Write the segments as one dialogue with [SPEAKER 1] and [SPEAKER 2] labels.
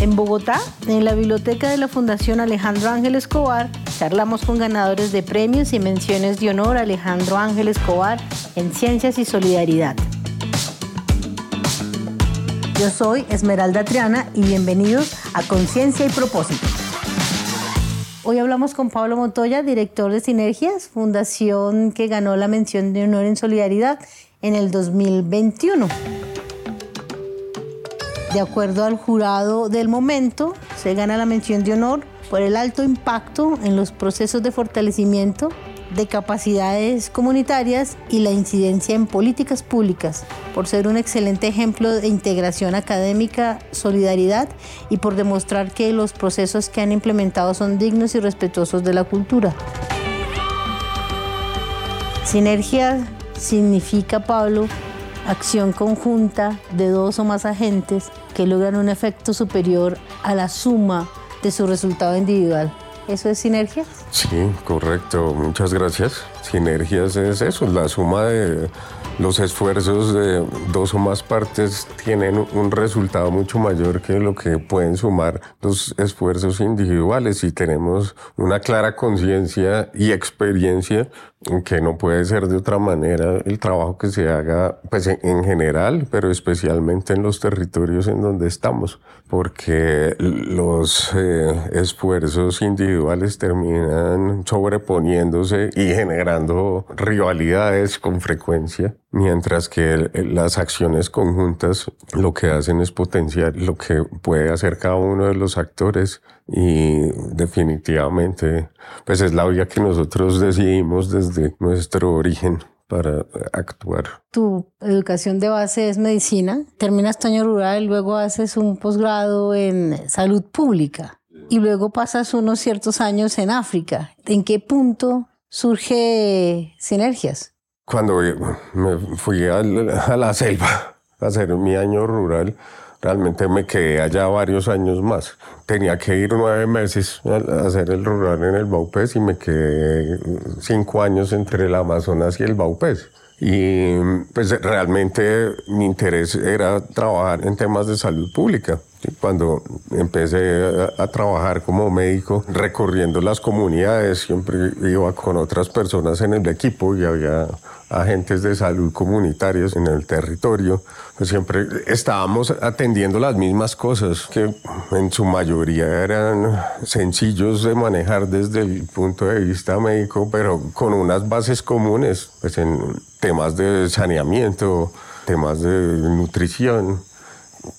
[SPEAKER 1] En Bogotá, en la biblioteca de la Fundación Alejandro Ángel Escobar, charlamos con ganadores de premios y menciones de honor Alejandro Ángel Escobar en Ciencias y Solidaridad. Yo soy Esmeralda Triana y bienvenidos a Conciencia y Propósito. Hoy hablamos con Pablo Montoya, director de Sinergias, fundación que ganó la mención de honor en solidaridad en el 2021. De acuerdo al jurado del momento, se gana la mención de honor por el alto impacto en los procesos de fortalecimiento de capacidades comunitarias y la incidencia en políticas públicas, por ser un excelente ejemplo de integración académica, solidaridad y por demostrar que los procesos que han implementado son dignos y respetuosos de la cultura. Sinergia significa, Pablo, acción conjunta de dos o más agentes que logran un efecto superior a la suma de su resultado individual. ¿Eso es sinergia?
[SPEAKER 2] Sí, correcto. Muchas gracias. Sinergias es eso, la suma de los esfuerzos de dos o más partes tienen un resultado mucho mayor que lo que pueden sumar los esfuerzos individuales. Y tenemos una clara conciencia y experiencia que no puede ser de otra manera el trabajo que se haga pues en, general, pero especialmente en los territorios en donde estamos, porque los eh, esfuerzos individuales terminan sobreponiéndose y generando rivalidades con frecuencia Mientras que las acciones conjuntas lo que hacen es potenciar lo que puede hacer cada uno de los actores y definitivamente pues es la vía que nosotros decidimos desde nuestro origen para actuar.
[SPEAKER 1] Tu educación de base es medicina, terminas tu año rural luego haces un posgrado en salud pública y luego pasas unos ciertos años en África. ¿En qué punto surge Sinergias?
[SPEAKER 2] Cuando me fui a la selva a hacer mi año rural, realmente me quedé allá varios años más. Tenía que ir nueve meses a hacer el rural en el Baupés y me quedé cinco años entre el Amazonas y el Baupés. Y pues realmente mi interés era trabajar en temas de salud pública. Cuando empecé a, trabajar como médico, recorriendo las comunidades, siempre iba con otras personas en el equipo y había agentes de salud comunitarios en el territorio. Pues siempre estábamos atendiendo las mismas cosas que en su mayoría eran sencillos de manejar desde el punto de vista médico, pero con unas bases comunes, pues en temas de saneamiento, temas de nutrición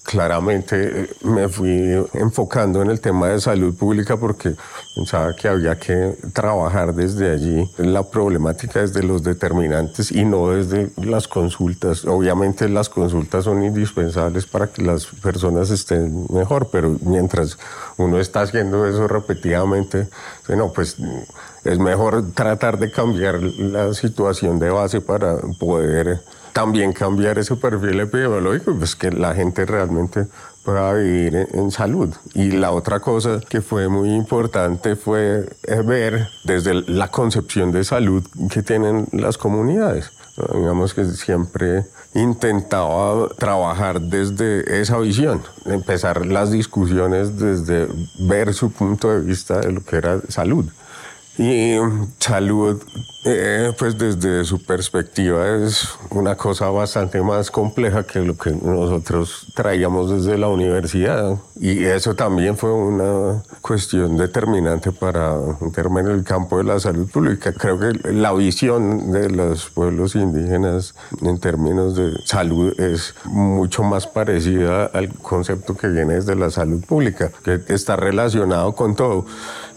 [SPEAKER 2] claramente eh, me fui enfocando en el tema de salud pública porque pensaba que había que trabajar desde allí la problemática desde los determinantes y no desde las consultas. Obviamente las consultas son indispensables para que las personas estén mejor, pero mientras uno está haciendo eso repetidamente, bueno, pues es mejor tratar de cambiar la situación de base para poder también cambiar ese perfil epidemiológico, pues que la gente realmente pueda vivir en, salud. Y la otra cosa que fue muy importante fue eh, ver desde la concepción de salud que tienen las comunidades. Digamos que siempre intentaba trabajar desde esa visión, empezar las discusiones desde ver su punto de vista de lo que era salud. Y salud, eh, pues desde su perspectiva es una cosa bastante más compleja que lo que nosotros traíamos desde la universidad. Y eso también fue una cuestión determinante para meterme en el campo de la salud pública. Creo que la visión de los pueblos indígenas en términos de salud es mucho más parecida al concepto que viene desde la salud pública, que está relacionado con todo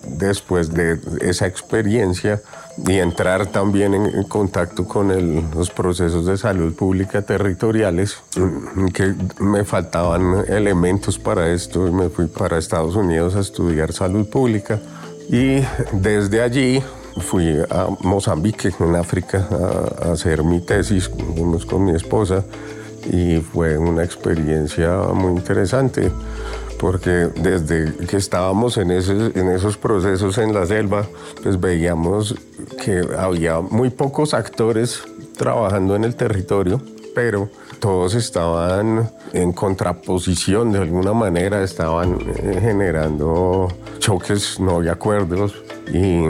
[SPEAKER 2] después de esa experiencia y entrar también en, contacto con los procesos de salud pública territoriales, mm, que me faltaban elementos para esto me fui para Estados Unidos a estudiar salud pública y desde allí fui a Mozambique, en África, a, hacer mi tesis con mi esposa y fue una experiencia muy interesante porque desde que estábamos en esos, en esos procesos en la selva, pues veíamos que había muy pocos actores trabajando en el territorio pero todos estaban en contraposición de alguna manera, estaban eh, generando choques, no había acuerdos. Y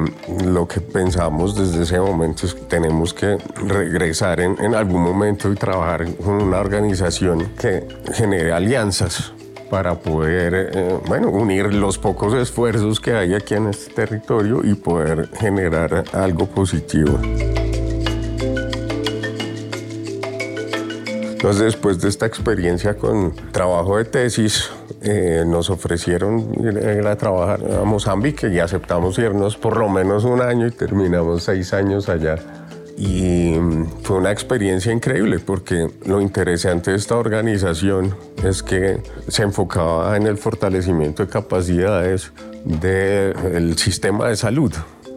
[SPEAKER 2] lo que pensamos desde ese momento es que tenemos que regresar en, en algún momento y trabajar con una organización que genere alianzas para poder eh, bueno, unir los pocos esfuerzos que hay aquí en este territorio y poder generar algo positivo. Entonces, después de esta experiencia con trabajo de tesis, eh, nos ofrecieron ir a trabajar a Mozambique y aceptamos irnos por lo menos un año y terminamos seis años allá. Y mm, fue una experiencia increíble porque lo interesante de esta organización es que se enfocaba en el fortalecimiento de capacidades del sistema de salud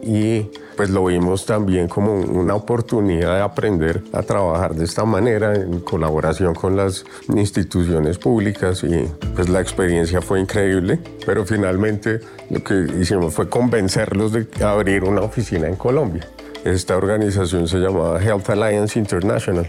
[SPEAKER 2] y pues lo vimos también como una oportunidad de aprender a trabajar de esta manera en colaboración con las instituciones públicas y pues la experiencia fue increíble, pero finalmente lo que hicimos fue convencerlos de abrir una oficina en Colombia. Esta organización se llamaba Health Alliance International.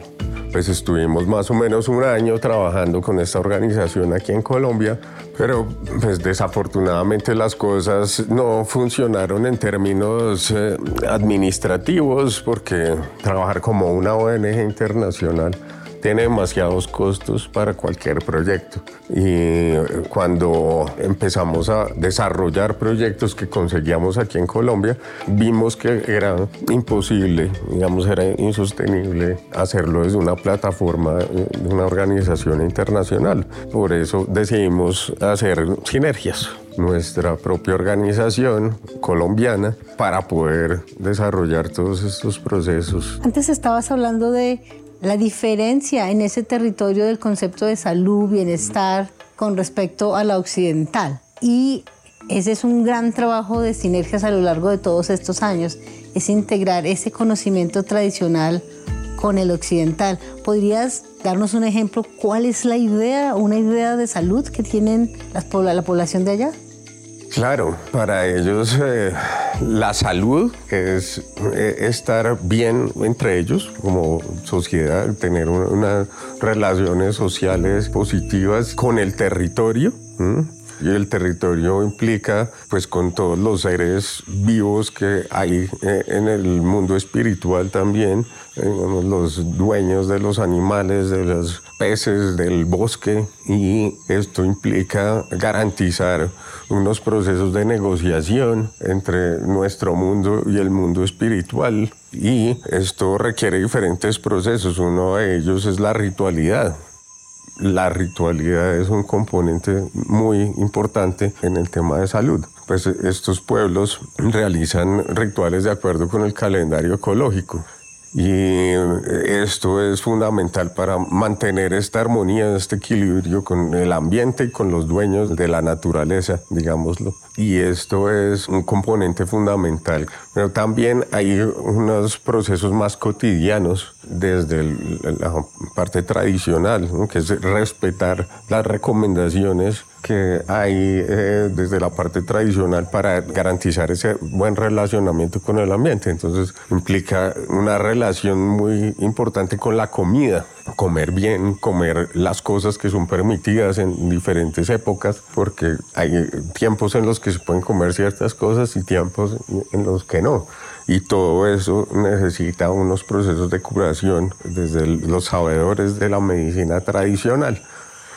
[SPEAKER 2] Pues estuvimos más o menos un año trabajando con esta organización aquí en Colombia, pero pues desafortunadamente las cosas no funcionaron en términos eh, administrativos porque trabajar como una ONG internacional tiene demasiados costos para cualquier proyecto. Y cuando empezamos a desarrollar proyectos que conseguíamos aquí en Colombia, vimos que era imposible, digamos, era insostenible hacerlo desde una plataforma de una organización internacional. Por eso decidimos hacer sinergias nuestra propia organización colombiana para poder desarrollar todos estos procesos.
[SPEAKER 1] Antes estabas hablando de la diferencia en ese territorio del concepto de salud, bienestar con respecto a la occidental. Y ese es un gran trabajo de sinergias a lo largo de todos estos años, es integrar ese conocimiento tradicional con el occidental. ¿Podrías darnos un ejemplo? ¿Cuál es la idea, una idea de salud que tienen la población de allá?
[SPEAKER 2] Claro, para ellos eh, la salud es eh, estar bien entre ellos como sociedad, tener unas relaciones sociales positivas con el territorio. Y el territorio implica, pues, con todos los seres vivos que hay eh, en el mundo espiritual también, los dueños de los animales, de los peces, del bosque, y esto implica garantizar unos procesos de negociación entre nuestro mundo y el mundo espiritual. Y esto requiere diferentes procesos. Uno de ellos es la ritualidad la ritualidad es un componente muy importante en el tema de salud. Pues estos pueblos realizan rituales de acuerdo con el calendario ecológico. Y esto es fundamental para mantener esta armonía, este equilibrio con el ambiente y con los dueños de la naturaleza, digámoslo. Y esto es un componente fundamental. Pero también hay unos procesos más cotidianos desde la parte tradicional, que es respetar las recomendaciones que hay eh, desde la parte tradicional para garantizar ese buen relacionamiento con el ambiente. Entonces implica una relación muy importante con la comida, comer bien, comer las cosas que son permitidas en diferentes épocas, porque hay tiempos en los que se pueden comer ciertas cosas y tiempos en los que no. Y todo eso necesita unos procesos de curación desde los sabedores de la medicina tradicional.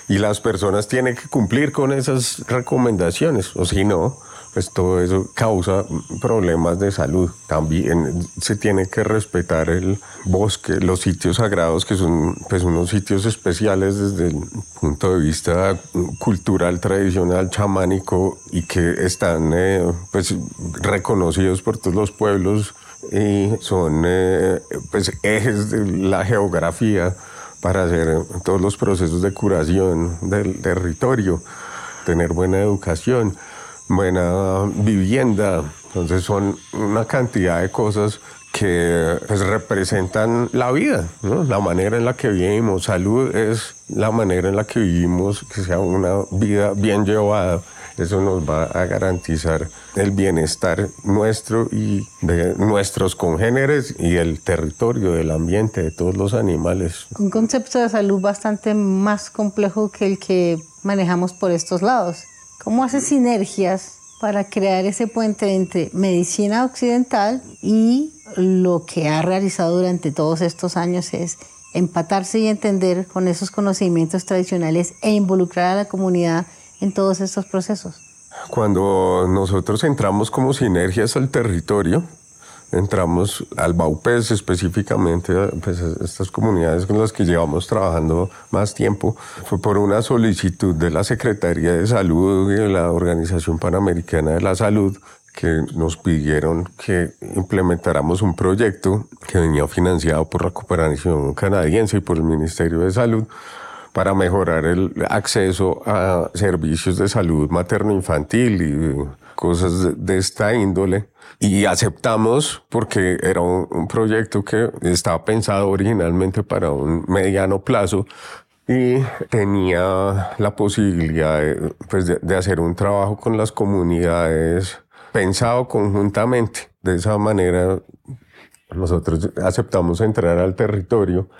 [SPEAKER 2] Y las personas tienen que cumplir con esas recomendaciones, o si no, pues todo eso causa problemas de salud. También se tiene que respetar el bosque, los sitios sagrados, que son pues, unos sitios especiales desde el punto de vista cultural, tradicional, chamánico, y que están eh, pues, reconocidos por todos los pueblos y son eh, pues, ejes de la geografía para hacer todos los procesos de curación del territorio, tener buena educación, buena vivienda. Entonces son una cantidad de cosas que pues, representan la vida, la manera en la que vivimos. Salud es la manera en la que vivimos, que sea una vida bien llevada Eso nos va a garantizar el bienestar nuestro y de nuestros congéneres y el territorio, del ambiente, de todos los animales.
[SPEAKER 1] Un concepto de salud bastante más complejo que el que manejamos por estos lados. ¿Cómo hace sinergias para crear ese puente entre medicina occidental y lo que ha realizado durante todos estos años es empatarse y entender con esos conocimientos tradicionales e involucrar a la comunidad en todos estos procesos?
[SPEAKER 2] Cuando nosotros entramos como sinergias al territorio, entramos al Baupés específicamente, pues estas comunidades con las que llevamos trabajando más tiempo, fue por una solicitud de la Secretaría de Salud y de la Organización Panamericana de la Salud que nos pidieron que implementáramos un proyecto que venía financiado por la cooperación canadiense y por el Ministerio de Salud para mejorar el acceso a servicios de salud materno-infantil y cosas de esta índole. Y aceptamos porque era un, proyecto que estaba pensado originalmente para un mediano plazo y tenía la posibilidad pues, de hacer un trabajo con las comunidades pensado conjuntamente. De esa manera nosotros aceptamos entrar al territorio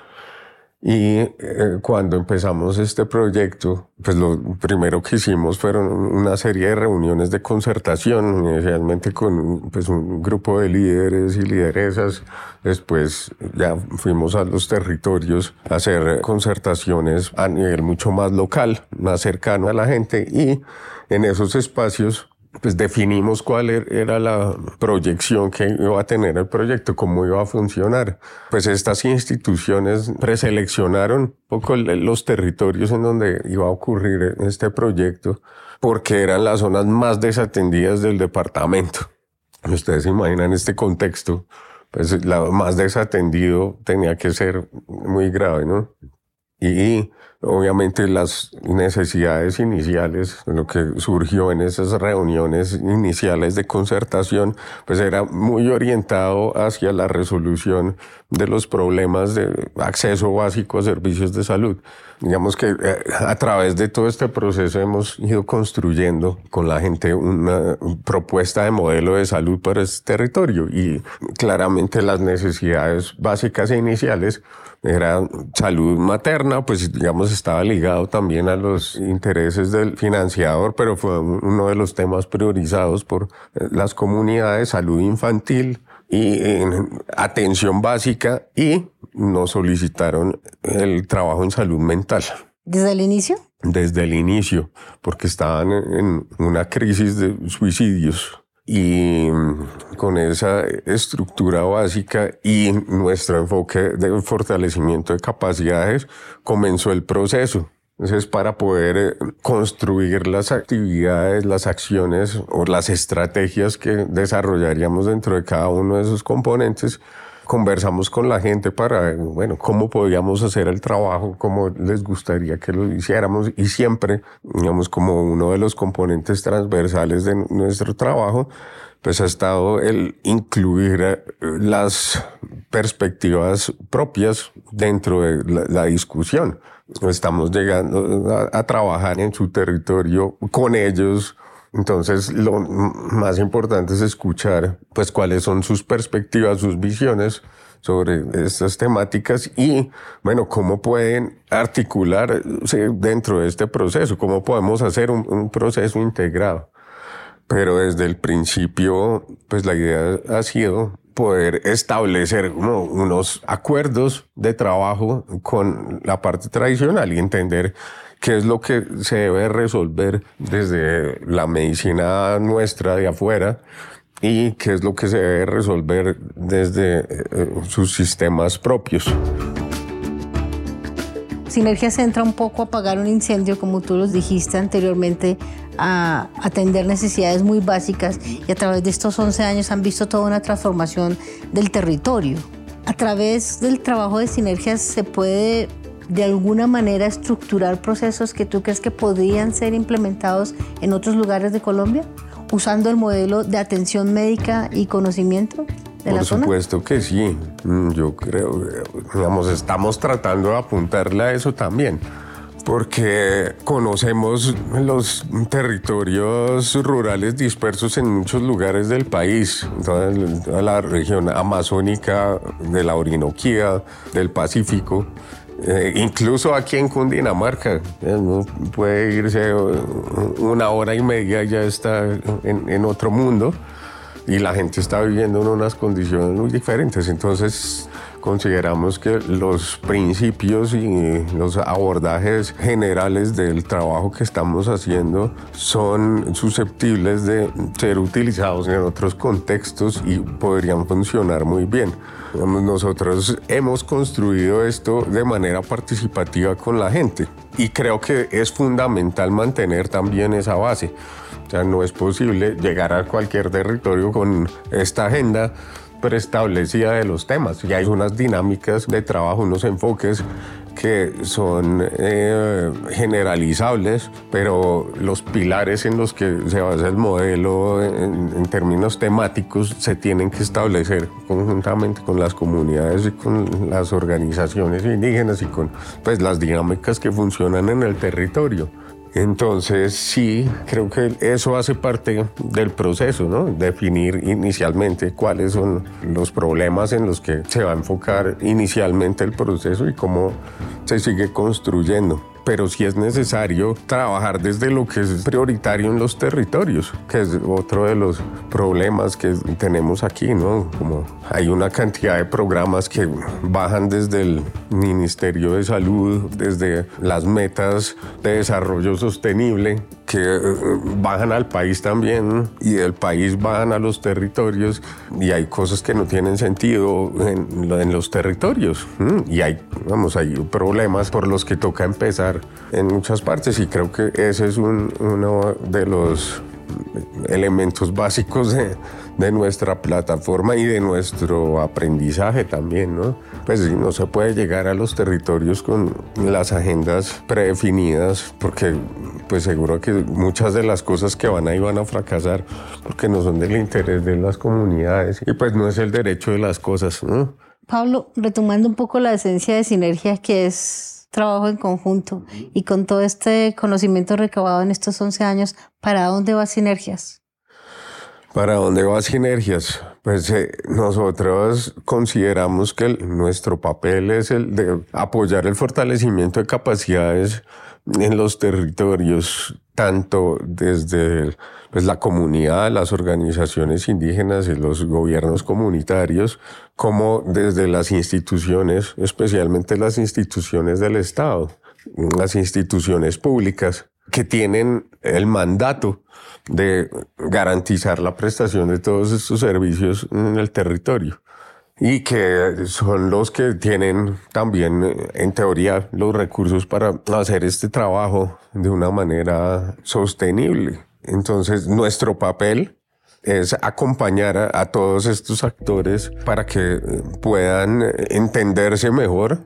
[SPEAKER 2] y eh, cuando empezamos este proyecto, pues lo primero que hicimos fueron una serie de reuniones de concertación, inicialmente con pues, un grupo de líderes y lideresas. Después ya fuimos a los territorios a hacer concertaciones a nivel mucho más local, más cercano a la gente y en esos espacios pues definimos cuál er-, era la proyección que iba a tener el proyecto, cómo iba a funcionar. Pues estas instituciones preseleccionaron un poco los territorios en donde iba a ocurrir este proyecto, porque eran las zonas más desatendidas del departamento. Ustedes se imaginan este contexto, pues la más desatendido tenía que ser muy grave, ¿no? Y obviamente las necesidades iniciales, lo que surgió en esas reuniones iniciales de concertación, pues era muy orientado hacia la resolución de los problemas de acceso básico a servicios de salud. Digamos que eh, a través de todo este proceso hemos ido construyendo con la gente una propuesta de modelo de salud para este territorio y claramente las necesidades básicas e iniciales era salud materna, pues digamos estaba ligado también a los intereses del financiador, pero fue uno de los temas priorizados por eh, las comunidades, salud infantil y atención básica y nos solicitaron el trabajo en salud mental.
[SPEAKER 1] ¿Desde el inicio?
[SPEAKER 2] Desde el inicio, porque estaban en una crisis de suicidios y mm, con esa estructura básica y nuestro enfoque de fortalecimiento de capacidades comenzó el proceso. Entonces, para poder eh, construir las actividades, las acciones o las estrategias que desarrollaríamos dentro de cada uno de esos componentes, conversamos con la gente para, bueno, cómo podíamos hacer el trabajo, cómo les gustaría que lo hiciéramos y siempre, digamos, como uno de los componentes transversales de nuestro trabajo, pues ha estado el incluir eh, las perspectivas propias dentro de la, discusión. Estamos llegando a, a trabajar en su territorio con ellos, entonces, lo más importante es escuchar, pues, cuáles son sus perspectivas, sus visiones sobre estas temáticas y, bueno, cómo pueden articularse dentro de este proceso, cómo podemos hacer un, proceso integrado. Pero desde el principio, pues la idea ha sido poder establecer unos acuerdos de trabajo con la parte tradicional y entender qué es lo que se debe resolver desde la medicina nuestra de afuera y qué es lo que se debe resolver desde eh, sus sistemas propios.
[SPEAKER 1] Sinergia se entra un poco a apagar un incendio, como tú los dijiste anteriormente, a atender necesidades muy básicas y a través de estos 11 años han visto toda una transformación del territorio. A través del trabajo de sinergias se puede de alguna manera estructurar procesos que tú crees que podrían ser implementados en otros lugares de Colombia, usando el modelo de atención médica y conocimiento? De
[SPEAKER 2] Por supuesto que sí. Mm, yo creo, digamos, estamos tratando de apuntarle a eso también. porque conocemos los territorios rurales dispersos en muchos lugares del país, toda la región amazónica, de la Orinoquía, del Pacífico. Eh, incluso aquí en Cundinamarca, uno puede irse una hora y media, ya está en, en otro mundo y la gente está viviendo en unas condiciones muy diferentes. Entonces, consideramos que los principios y los abordajes generales del trabajo que estamos haciendo son susceptibles de ser utilizados en otros contextos y podrían funcionar muy bien. Nosotros hemos construido esto de manera participativa con la gente y creo que es fundamental mantener también esa base. O sea, no es posible llegar a cualquier territorio con esta agenda preestablecida de los temas. Y hay unas dinámicas de trabajo, unos enfoques que son eh, generalizables, pero los pilares en los que se basa el modelo en, en, términos temáticos se tienen que establecer conjuntamente con las comunidades y con las organizaciones indígenas y con pues, las dinámicas que funcionan en el territorio. Entonces sí, creo que eso hace parte del proceso, ¿no? Definir inicialmente cuáles son los problemas en los que se va a enfocar inicialmente el proceso y cómo se sigue construyendo pero sí es necesario trabajar desde lo que es prioritario en los territorios, que es otro de los problemas que tenemos aquí, ¿no? Como hay una cantidad de programas que bajan desde el Ministerio de Salud, desde las metas de desarrollo sostenible, que eh, bajan al país también y del país bajan a los territorios y hay cosas que no tienen sentido en, en los territorios. Y hay, vamos, hay problemas por los que toca empezar en muchas partes y creo que ese es uno de los elementos básicos de, de, nuestra plataforma y de nuestro aprendizaje también, ¿no? Pues no se puede llegar a los territorios con las agendas predefinidas porque pues seguro que muchas de las cosas que van ahí van a fracasar porque no son del interés de las comunidades y pues no es el derecho de las cosas, ¿no?
[SPEAKER 1] Pablo, retomando un poco la esencia de sinergia que es trabajo en conjunto y con todo este conocimiento recabado en estos 11 años, ¿para dónde va Sinergias?
[SPEAKER 2] ¿Para dónde va Sinergias? Pues eh, nosotros consideramos que nuestro papel es el de apoyar el fortalecimiento de capacidades en los territorios, tanto desde pues, la comunidad, las organizaciones indígenas y los gobiernos comunitarios, como desde las instituciones, especialmente las instituciones del Estado, las instituciones públicas que tienen el mandato de garantizar la prestación de todos estos servicios en el territorio y que son los que tienen también, en teoría, los recursos para hacer este trabajo de una manera sostenible. Entonces, nuestro papel es acompañar a, todos estos actores para que puedan entenderse mejor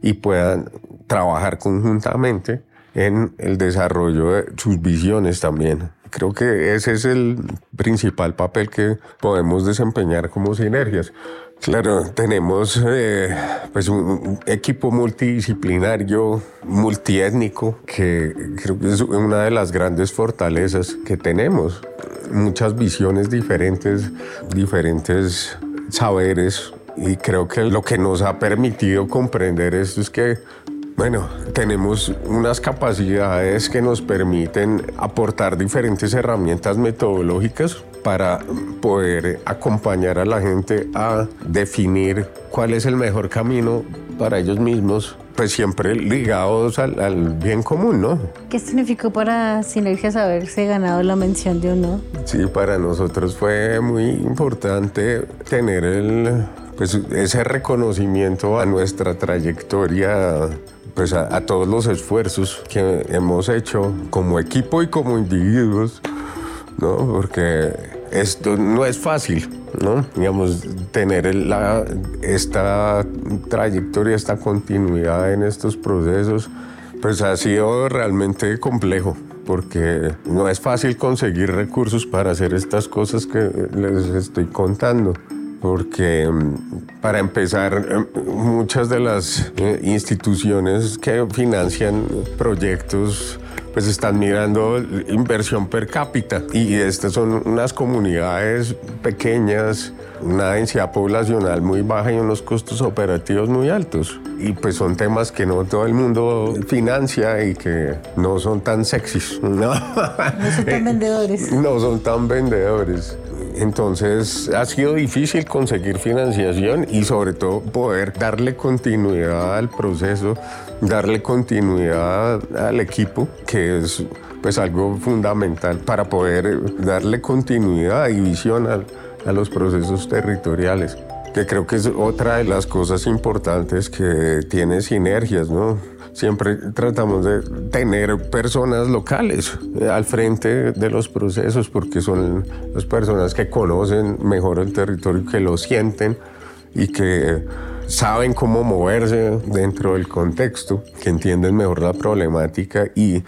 [SPEAKER 2] y puedan trabajar conjuntamente en el desarrollo de sus visiones también. Creo que ese es el principal papel que podemos desempeñar como sinergias. Claro, tenemos eh, pues un equipo multidisciplinario, multiétnico, que creo que es una de las grandes fortalezas que tenemos. Muchas visiones diferentes, diferentes saberes, y creo que lo que nos ha permitido comprender esto es que bueno, tenemos unas capacidades que nos permiten aportar diferentes herramientas metodológicas para poder acompañar a la gente a definir cuál es el mejor camino para ellos mismos, pues siempre ligados al, bien común, ¿no?
[SPEAKER 1] ¿Qué significó para Sinergias haberse ganado la mención de honor?
[SPEAKER 2] Sí, para nosotros fue muy importante tener el, pues, ese reconocimiento a nuestra trayectoria pues a, todos los esfuerzos que hemos hecho como equipo y como individuos, ¿no? Porque esto no es fácil, ¿no? Digamos, tener la, esta trayectoria, esta continuidad en estos procesos, pues ha sido realmente complejo, porque no es fácil conseguir recursos para hacer estas cosas que les estoy contando. Porque mm, para empezar, eh, muchas de las eh, instituciones que financian proyectos pues están mirando inversión per cápita y estas son unas comunidades pequeñas, una densidad poblacional muy baja y unos costos operativos muy altos. Y pues son temas que no todo el mundo financia y que no son tan sexys.
[SPEAKER 1] No, no son tan vendedores.
[SPEAKER 2] No son tan vendedores. Entonces ha sido difícil conseguir financiación y sobre todo poder darle continuidad al proceso, darle continuidad al equipo, que es pues algo fundamental para poder darle continuidad y visión a, a los procesos territoriales que creo que es otra de las cosas importantes que tiene sinergias, ¿no? Siempre tratamos de tener personas locales eh, al frente de los procesos porque son las personas que conocen mejor el territorio, que lo sienten y que saben cómo moverse dentro del contexto, que entienden mejor la problemática y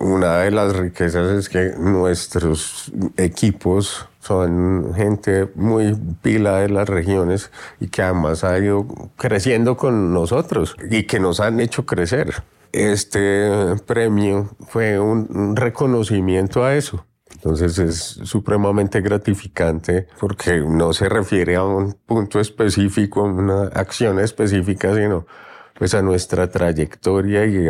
[SPEAKER 2] una de las riquezas es que nuestros equipos son gente muy pila de las regiones y que además ha ido creciendo con nosotros y que nos han hecho crecer. Este premio fue un reconocimiento a eso. Entonces es supremamente gratificante porque no se refiere a un punto específico, a una acción específica, sino pues a nuestra trayectoria y,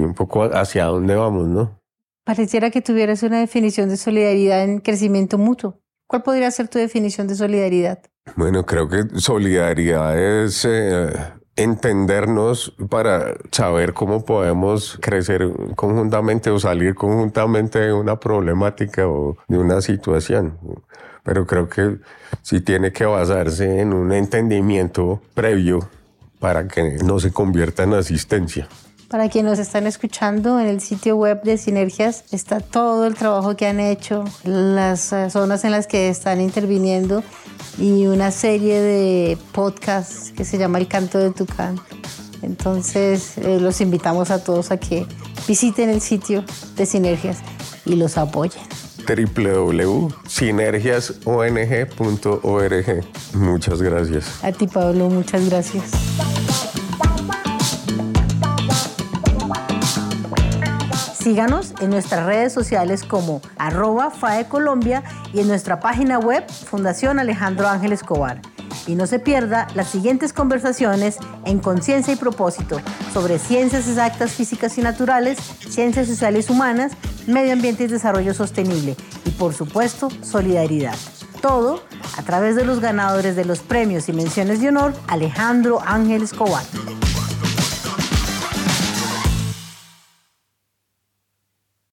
[SPEAKER 2] un poco hacia dónde vamos, ¿no?
[SPEAKER 1] Pareciera que tuvieras una definición de solidaridad en crecimiento mutuo. ¿Cuál podría ser tu definición de solidaridad?
[SPEAKER 2] Bueno, creo que solidaridad es eh, entendernos para saber cómo podemos crecer conjuntamente o salir conjuntamente de una problemática o de una situación. Pero creo que sí tiene que basarse en un entendimiento previo para que no se convierta en asistencia.
[SPEAKER 1] Para quienes nos están escuchando, en el sitio web de Sinergias está todo el trabajo que han hecho, las zonas en las que están interviniendo y una serie de podcasts que se llama El Canto de Tucán. Entonces, eh, los invitamos a todos a que visiten el sitio de Sinergias y los apoyen
[SPEAKER 2] www.sinergiasong.org. Muchas gracias.
[SPEAKER 1] A ti, Pablo, muchas gracias. Síganos en nuestras redes sociales como arroba FAE Colombia y en nuestra página web Fundación Alejandro Ángel Escobar. Y no se pierda las siguientes conversaciones en Conciencia y Propósito sobre ciencias exactas, físicas y naturales, ciencias sociales humanas, medio ambiente y desarrollo sostenible y por supuesto solidaridad. Todo a través de los ganadores de los premios y menciones de honor Alejandro Ángel Escobar.